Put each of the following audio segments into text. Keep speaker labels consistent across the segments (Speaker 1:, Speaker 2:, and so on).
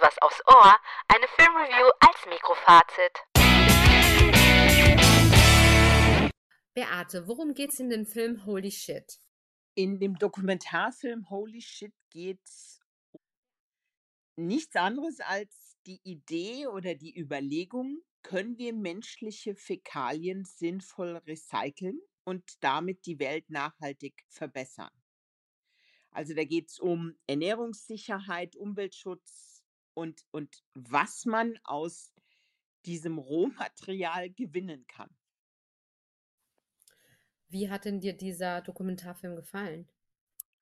Speaker 1: was aufs Ohr, eine Filmreview als Mikrofazit.
Speaker 2: Beate, worum geht's in dem Film Holy Shit?
Speaker 3: In dem Dokumentarfilm Holy Shit geht's um nichts anderes als die Idee oder die Überlegung, können wir menschliche Fäkalien sinnvoll recyceln und damit die Welt nachhaltig verbessern? Also da geht's um Ernährungssicherheit, Umweltschutz und, und was man aus diesem Rohmaterial gewinnen kann.
Speaker 2: Wie hat denn dir dieser Dokumentarfilm gefallen?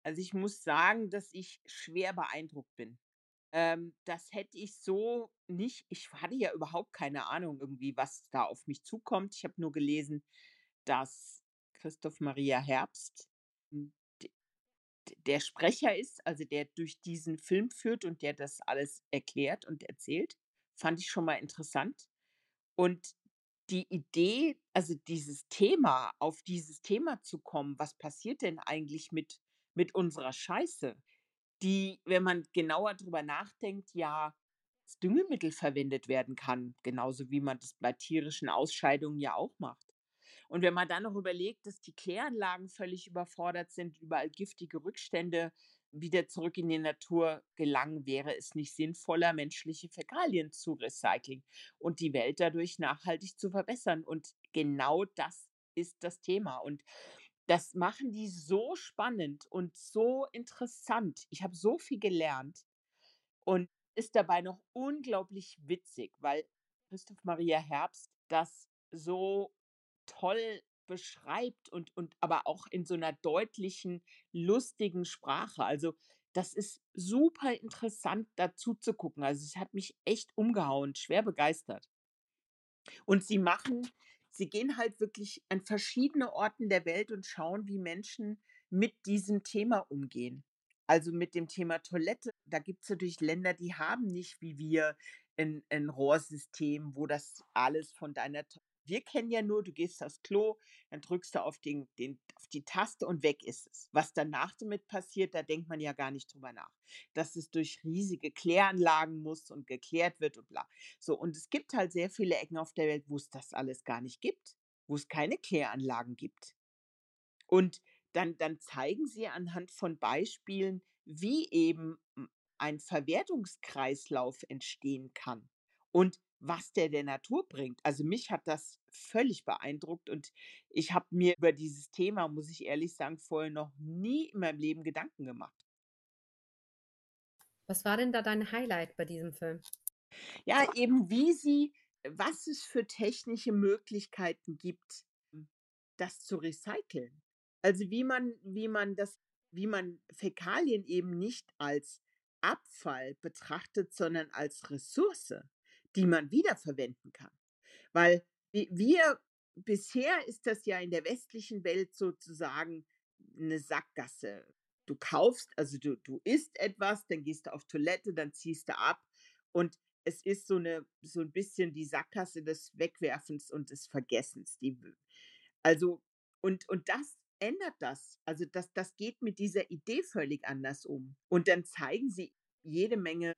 Speaker 3: Also ich muss sagen, dass ich schwer beeindruckt bin. Ähm, das hätte ich so nicht. Ich hatte ja überhaupt keine Ahnung irgendwie, was da auf mich zukommt. Ich habe nur gelesen, dass Christoph Maria Herbst hm, der Sprecher ist, also der durch diesen Film führt und der das alles erklärt und erzählt. Fand ich schon mal interessant. Und die Idee, also dieses Thema, auf dieses Thema zu kommen, was passiert denn eigentlich mit, mit unserer Scheiße, die, wenn man genauer drüber nachdenkt, ja als Düngemittel verwendet werden kann, genauso wie man das bei tierischen Ausscheidungen ja auch macht. Und wenn man dann noch überlegt, dass die Kläranlagen völlig überfordert sind, überall giftige Rückstände wieder zurück in die Natur gelangen, wäre es nicht sinnvoller, menschliche Fäkalien zu recyceln und die Welt dadurch nachhaltig zu verbessern. Und genau das ist das Thema. Und das machen die so spannend und so interessant. Ich habe so viel gelernt und ist dabei noch unglaublich witzig, weil Christoph Maria Herbst das so toll beschreibt und, und aber auch in so einer deutlichen, lustigen Sprache. Also das ist super interessant dazu zu gucken. Also es hat mich echt umgehauen, schwer begeistert. Und sie machen, sie gehen halt wirklich an verschiedene Orten der Welt und schauen, wie Menschen mit diesem Thema umgehen. Also mit dem Thema Toilette. Da gibt es natürlich Länder, die haben nicht wie wir ein, ein Rohrsystem, wo das alles von deiner To- wir kennen ja nur, du gehst aufs Klo, dann drückst du auf, den, den, auf die Taste und weg ist es. Was danach damit passiert, da denkt man ja gar nicht drüber nach. Dass es durch riesige Kläranlagen muss und geklärt wird und bla. So, und es gibt halt sehr viele Ecken auf der Welt, wo es das alles gar nicht gibt, wo es keine Kläranlagen gibt. Und dann, dann zeigen sie anhand von Beispielen, wie eben ein Verwertungskreislauf entstehen kann und was der der Natur bringt. Also mich hat das völlig beeindruckt und ich habe mir über dieses Thema, muss ich ehrlich sagen, vorher noch nie in meinem Leben Gedanken gemacht.
Speaker 2: Was war denn da dein Highlight bei diesem Film?
Speaker 3: Ja, eben wie sie, was es für technische Möglichkeiten gibt, das zu recyceln. Also wie man, wie man das, wie man Fäkalien eben nicht als Abfall betrachtet, sondern als Ressource, die man wiederverwenden kann. Weil wi- wir, bisher ist das ja in der westlichen Welt sozusagen eine Sackgasse. Du kaufst, also du, du isst etwas, dann gehst du auf Toilette, dann ziehst du ab und es ist so eine, so ein bisschen die Sackgasse des Wegwerfens und des Vergessens. Die, also, und, und das ändert das. Also, das, das geht mit dieser Idee völlig anders um. Und dann zeigen sie jede Menge,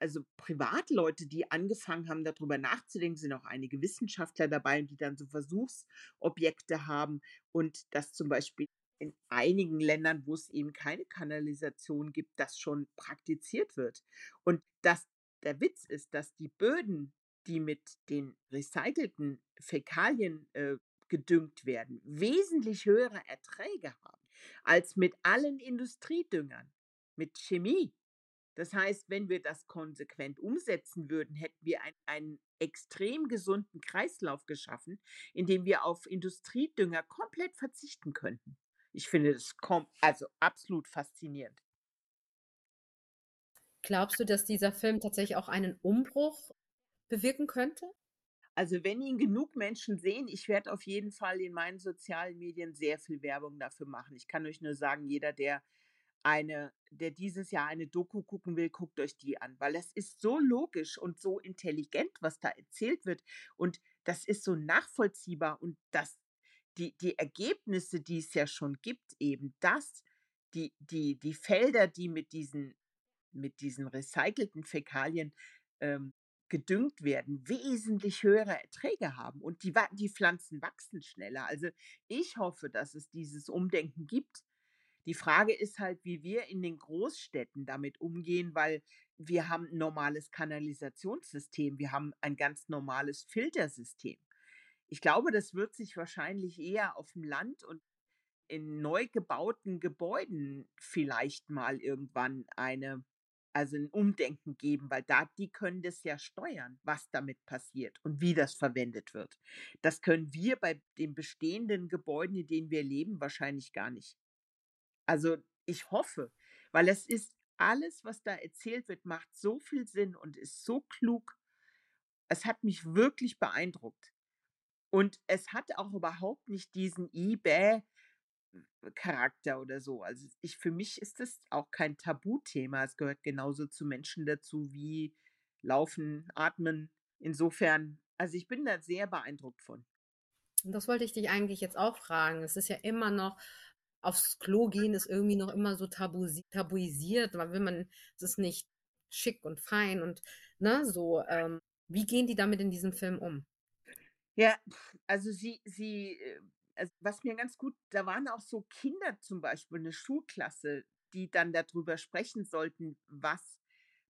Speaker 3: also Privatleute, die angefangen haben, darüber nachzudenken, sind auch einige Wissenschaftler dabei, die dann so Versuchsobjekte haben und das zum Beispiel in einigen Ländern, wo es eben keine Kanalisation gibt, das schon praktiziert wird. Und dass der Witz ist, dass die Böden, die mit den recycelten Fäkalien äh, gedüngt werden, wesentlich höhere Erträge haben als mit allen Industriedüngern, mit Chemie. Das heißt, wenn wir das konsequent umsetzen würden, hätten wir ein, einen extrem gesunden Kreislauf geschaffen, in dem wir auf Industriedünger komplett verzichten könnten. Ich finde das also absolut faszinierend.
Speaker 2: Glaubst du, dass dieser Film tatsächlich auch einen Umbruch bewirken könnte?
Speaker 3: Also wenn ihn genug Menschen sehen, ich werde auf jeden Fall in meinen sozialen Medien sehr viel Werbung dafür machen. Ich kann euch nur sagen, jeder, der eine, der dieses Jahr eine Doku gucken will, guckt euch die an, weil das ist so logisch und so intelligent, was da erzählt wird und das ist so nachvollziehbar und das, die, die Ergebnisse, die es ja schon gibt, eben das, die, die, die Felder, die mit diesen mit diesen recycelten Fäkalien, ähm, gedüngt werden, wesentlich höhere Erträge haben und die die Pflanzen wachsen schneller. Also, ich hoffe, dass es dieses Umdenken gibt. Die Frage ist halt, wie wir in den Großstädten damit umgehen, weil wir haben 'n normales Kanalisationssystem. Wir haben ein ganz normales Filtersystem. Ich glaube, das wird sich wahrscheinlich eher auf'm Land und in neu gebauten Gebäuden vielleicht mal irgendwann eine also 'n Umdenken geben, weil da die können das ja steuern, was damit passiert und wie das verwendet wird. Das können wir bei den bestehenden Gebäuden, in denen wir leben, wahrscheinlich gar nicht. Also, ich hoffe, weil es ist alles, was da erzählt wird, macht so viel Sinn und ist so klug. Es hat mich wirklich beeindruckt. Und es hat auch überhaupt nicht diesen „Ih, bäh“ Charakter oder so. Also, ich für mich ist das auch kein Tabuthema. Es gehört genauso zu Menschen dazu wie Laufen, Atmen. Insofern also, ich bin da sehr beeindruckt von.
Speaker 2: Das wollte ich dich eigentlich jetzt auch fragen. Es ist ja immer noch aufs Klo gehen ist irgendwie noch immer so tabuisi tabuisiert. Da will man es ist nicht schick und fein und, ne, so, ähm, wie gehen die damit in diesem Film um?
Speaker 3: Ja, also sie sie, äh also, was mir ganz gut da waren auch so Kinder zum Beispiel, 'ne Schulklasse, die dann da drüber sprechen sollten, was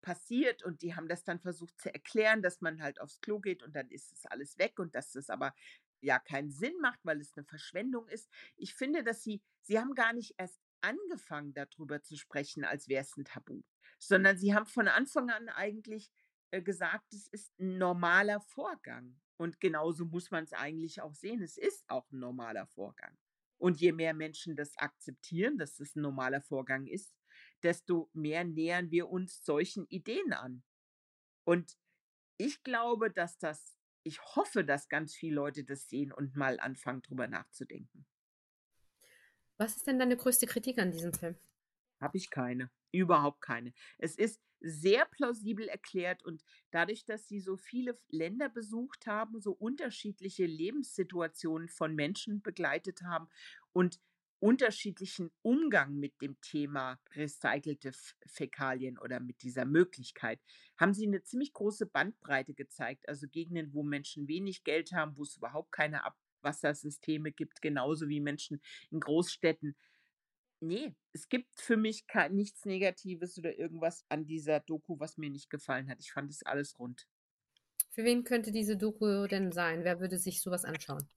Speaker 3: passiert und die haben das dann versucht zu erklären, dass man halt aufs Klo geht und dann ist es alles weg und dass das aber ja keinen Sinn macht, weil es 'ne Verschwendung ist. Ich finde, dass sie sie haben gar nicht erst angefangen, da drüber zu sprechen, als wär's 'n Tabu, sondern sie haben von Anfang an eigentlich, äh, gesagt, es ist 'n normaler Vorgang. Und genauso muss man's eigentlich auch sehen. Es ist auch 'n normaler Vorgang. Und je mehr Menschen das akzeptieren, dass es 'n normaler Vorgang ist, desto mehr nähern wir uns solchen Ideen an. Und ich glaube, dass das ich hoffe, dass ganz viele Leute das sehen und mal anfangen, drüber nachzudenken.
Speaker 2: Was ist denn deine größte Kritik an diesem Film?
Speaker 3: Habe ich keine, überhaupt keine. Es ist sehr plausibel erklärt und dadurch, dass sie so viele Länder besucht haben, so unterschiedliche Lebenssituationen von Menschen begleitet haben und unterschiedlichen Umgang mit dem Thema recycelte Fäkalien oder mit dieser Möglichkeit, haben sie 'ne ziemlich große Bandbreite gezeigt. Also, Gegenden, wo Menschen wenig Geld haben, wo's überhaupt keine Abwassersysteme gibt, genauso wie Menschen in Großstädten. Ne, es gibt für mich nichts Negatives oder irgendwas an dieser Doku, was mir nicht gefallen hat. Ich fand es alles rund.
Speaker 2: Für wen könnte diese Doku denn sein? Wer würde sich so was anschauen?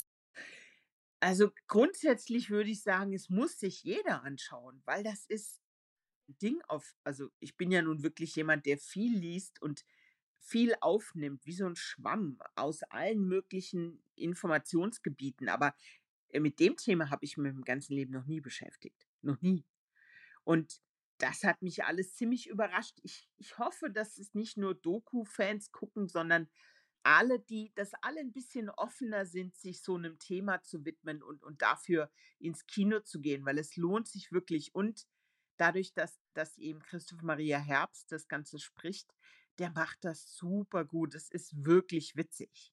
Speaker 3: Also, grundsätzlich würde ich sagen, es muss sich jeder anschauen, weil das ist 'n Ding auf also, ich bin ja nun wirklich jemand, der viel liest und viel aufnimmt, wie so 'n Schwamm aus allen möglichen Informationsgebieten. Aber, äh, mit dem Thema habe ich mich im ganzen Leben noch nie beschäftigt, noch nie. Und das hat mich alles ziemlich überrascht. Ich ich hoffe, dass es nicht nur Doku-Fans gucken, sondern alle, die dass alle 'n bisschen offener sind, sich so 'nem Thema zu widmen und und dafür ins Kino zu gehen, weil es lohnt sich wirklich. Und dadurch, dass dass eben Christoph Maria Herbst das Ganze spricht, der macht das supergut. Es ist wirklich witzig.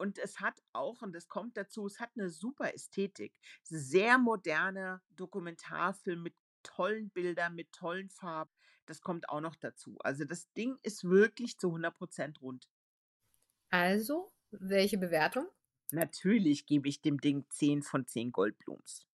Speaker 3: Und es hat auch und das kommt dazu, es hat 'ne super Ästhetik. Sehr moderner Dokumentarfilm mit tollen Bildern, mit tollen Farben. Das kommt auch noch dazu. Also, das Ding ist wirklich zu 100 % rund.
Speaker 2: Also, welche Bewertung?
Speaker 3: Natürlich gebe ich dem Ding 10 von 10 Goldblums.